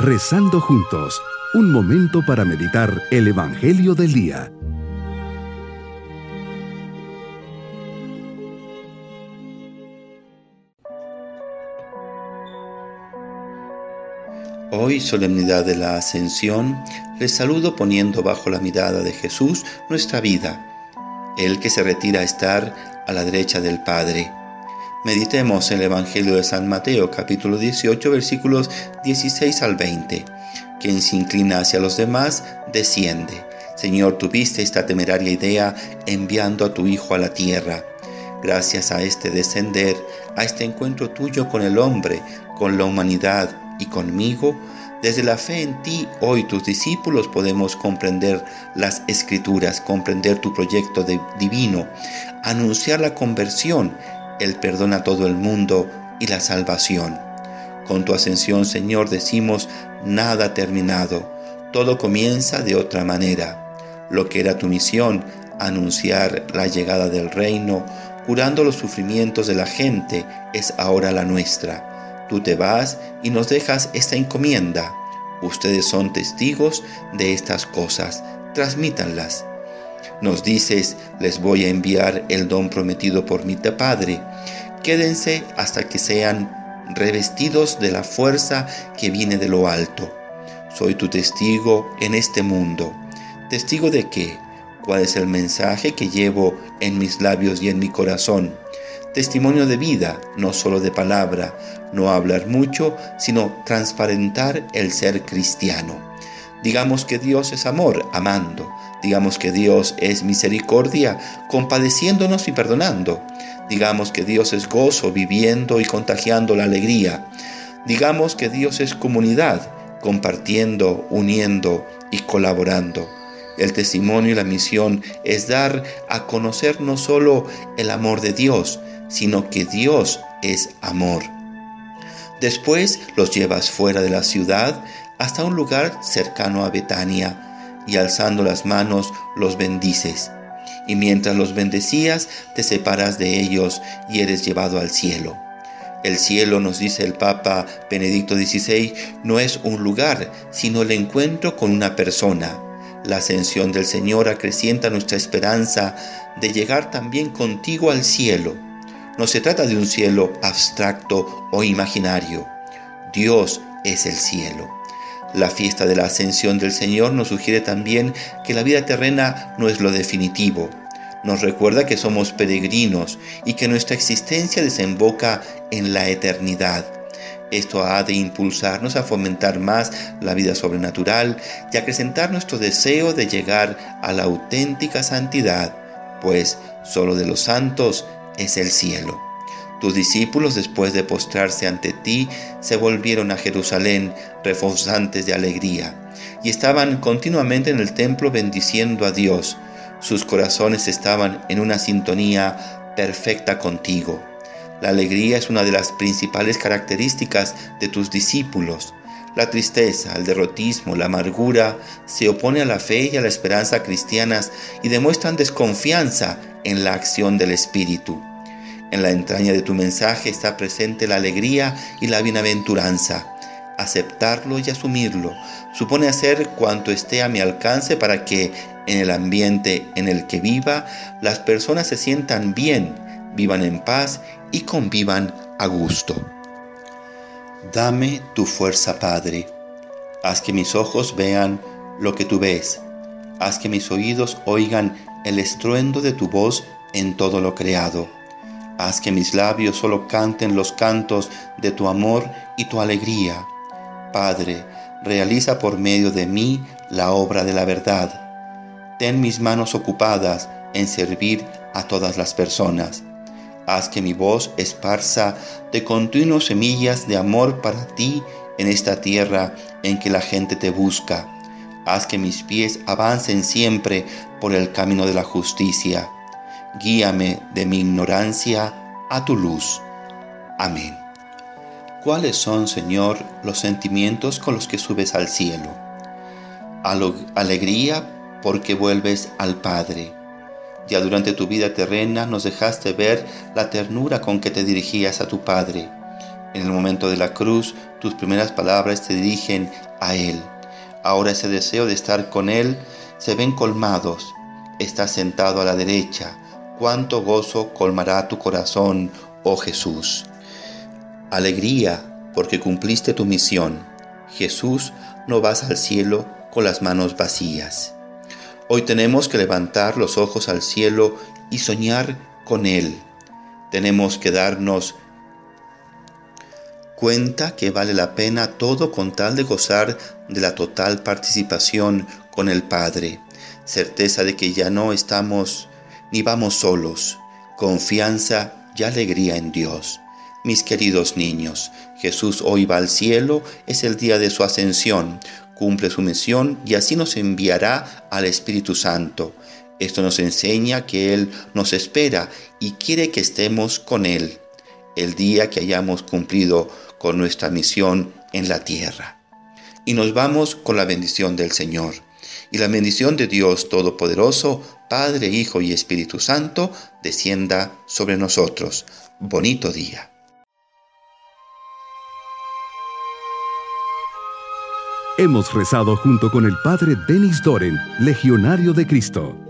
Rezando juntos, un momento para meditar el Evangelio del Día. Hoy, solemnidad de la Ascensión, les saludo poniendo bajo la mirada de Jesús nuestra vida, el que se retira a estar a la derecha del Padre. Meditemos el Evangelio de San Mateo capítulo 18 versículos 16 al 20. Quien se inclina hacia los demás, desciende. Señor, tuviste esta temeraria idea enviando a tu Hijo a la tierra. Gracias a este descender, a este encuentro tuyo con el hombre, con la humanidad y conmigo, desde la fe en ti, hoy tus discípulos podemos comprender las escrituras, comprender tu proyecto divino, anunciar la conversión, el perdón a todo el mundo y la salvación. Con tu ascensión, Señor, decimos, nada terminado, todo comienza de otra manera. Lo que era tu misión, anunciar la llegada del reino, curando los sufrimientos de la gente, es ahora la nuestra Tú te vas y nos dejas esta encomienda. Ustedes son testigos de estas cosas. Transmítanlas. Nos dices, les voy a enviar el don prometido por mi Padre. Quédense hasta que sean revestidos de la fuerza que viene de lo alto. Soy tu testigo en este mundo. ¿Testigo de qué? ¿Cuál es el mensaje que llevo en mis labios y en mi corazón? Testimonio de vida, no solo de palabra, no hablar mucho, sino transparentar el ser cristiano. Digamos que Dios es amor, amando. Digamos que Dios es misericordia, compadeciéndonos y perdonando. Digamos que Dios es gozo, viviendo y contagiando la alegría. Digamos que Dios es comunidad, compartiendo, uniendo y colaborando. El testimonio y la misión es dar a conocer no solo el amor de Dios, sino que Dios es amor. Después los llevas fuera de la ciudad hasta un lugar cercano a Betania y alzando las manos los bendices. Y mientras los bendecías te separas de ellos y eres llevado al cielo. El cielo, nos dice el Papa Benedicto XVI, no es un lugar, sino el encuentro con una persona. La ascensión del Señor acrecienta nuestra esperanza de llegar también contigo al cielo no se trata de un cielo abstracto o imaginario. Dios es el cielo. La fiesta de la ascensión del Señor nos sugiere también que la vida terrena no es lo definitivo. Nos recuerda que somos peregrinos y que nuestra existencia desemboca en la eternidad. Esto ha de impulsarnos a fomentar más la vida sobrenatural y acrecentar nuestro deseo de llegar a la auténtica santidad, pues solo de los santos es el cielo. Tus discípulos, después de postrarse ante ti, se volvieron a Jerusalén reforzantes de alegría, y estaban continuamente en el templo bendiciendo a Dios. Sus corazones estaban en una sintonía perfecta contigo. La alegría es una de las principales características de tus discípulos. La tristeza, el derrotismo, la amargura se opone a la fe y a la esperanza cristianas y demuestran desconfianza en la acción del Espíritu. En la entraña de tu mensaje está presente la alegría y la bienaventuranza. Aceptarlo y asumirlo supone hacer cuanto esté a mi alcance para que en el ambiente en el que viva las personas se sientan bien, vivan en paz y convivan a gusto. Dame tu fuerza, Padre. Haz que mis ojos vean lo que tú ves. Haz que mis oídos oigan el estruendo de tu voz en todo lo creado. Haz que mis labios solo canten los cantos de tu amor y tu alegría. Padre, realiza por medio de mí la obra de la verdad. Ten mis manos ocupadas en servir a todas las personas. Haz que mi voz esparza de continuo semillas de amor para ti en esta tierra en que la gente te busca Haz que mis pies avancen siempre por el camino de la justicia. Guíame de mi ignorancia a tu luz. Amén. ¿Cuáles son, Señor, los sentimientos con los que subes al cielo? Alegría porque vuelves al Padre. Ya durante tu vida terrena nos dejaste ver la ternura con que te dirigías a tu Padre. En el momento de la cruz, tus primeras palabras te dirigen a Él. Ahora ese deseo de estar con Él se ven colmados. Estás sentado a la derecha. Cuánto gozo colmará tu corazón, oh Jesús. Alegría, porque cumpliste tu misión. Jesús, no vas al cielo con las manos vacías. Hoy tenemos que levantar los ojos al cielo y soñar con Él. Tenemos que darnos cuenta que vale la pena todo con tal de gozar de la total participación con el Padre, certeza de que ya no estamos ni vamos solos, confianza y alegría en Dios. Mis queridos niños, Jesús hoy va al cielo, es el día de su ascensión, cumple su misión y así nos enviará al Espíritu Santo. Esto nos enseña que Él nos espera y quiere que estemos con Él el día que hayamos cumplido con nuestra misión en la tierra. Y nos vamos con la bendición del Señor. Y la bendición de Dios Todopoderoso, Padre, Hijo y Espíritu Santo, descienda sobre nosotros. Bonito día. Hemos rezado junto con el Padre Denis Doren, Legionario de Cristo.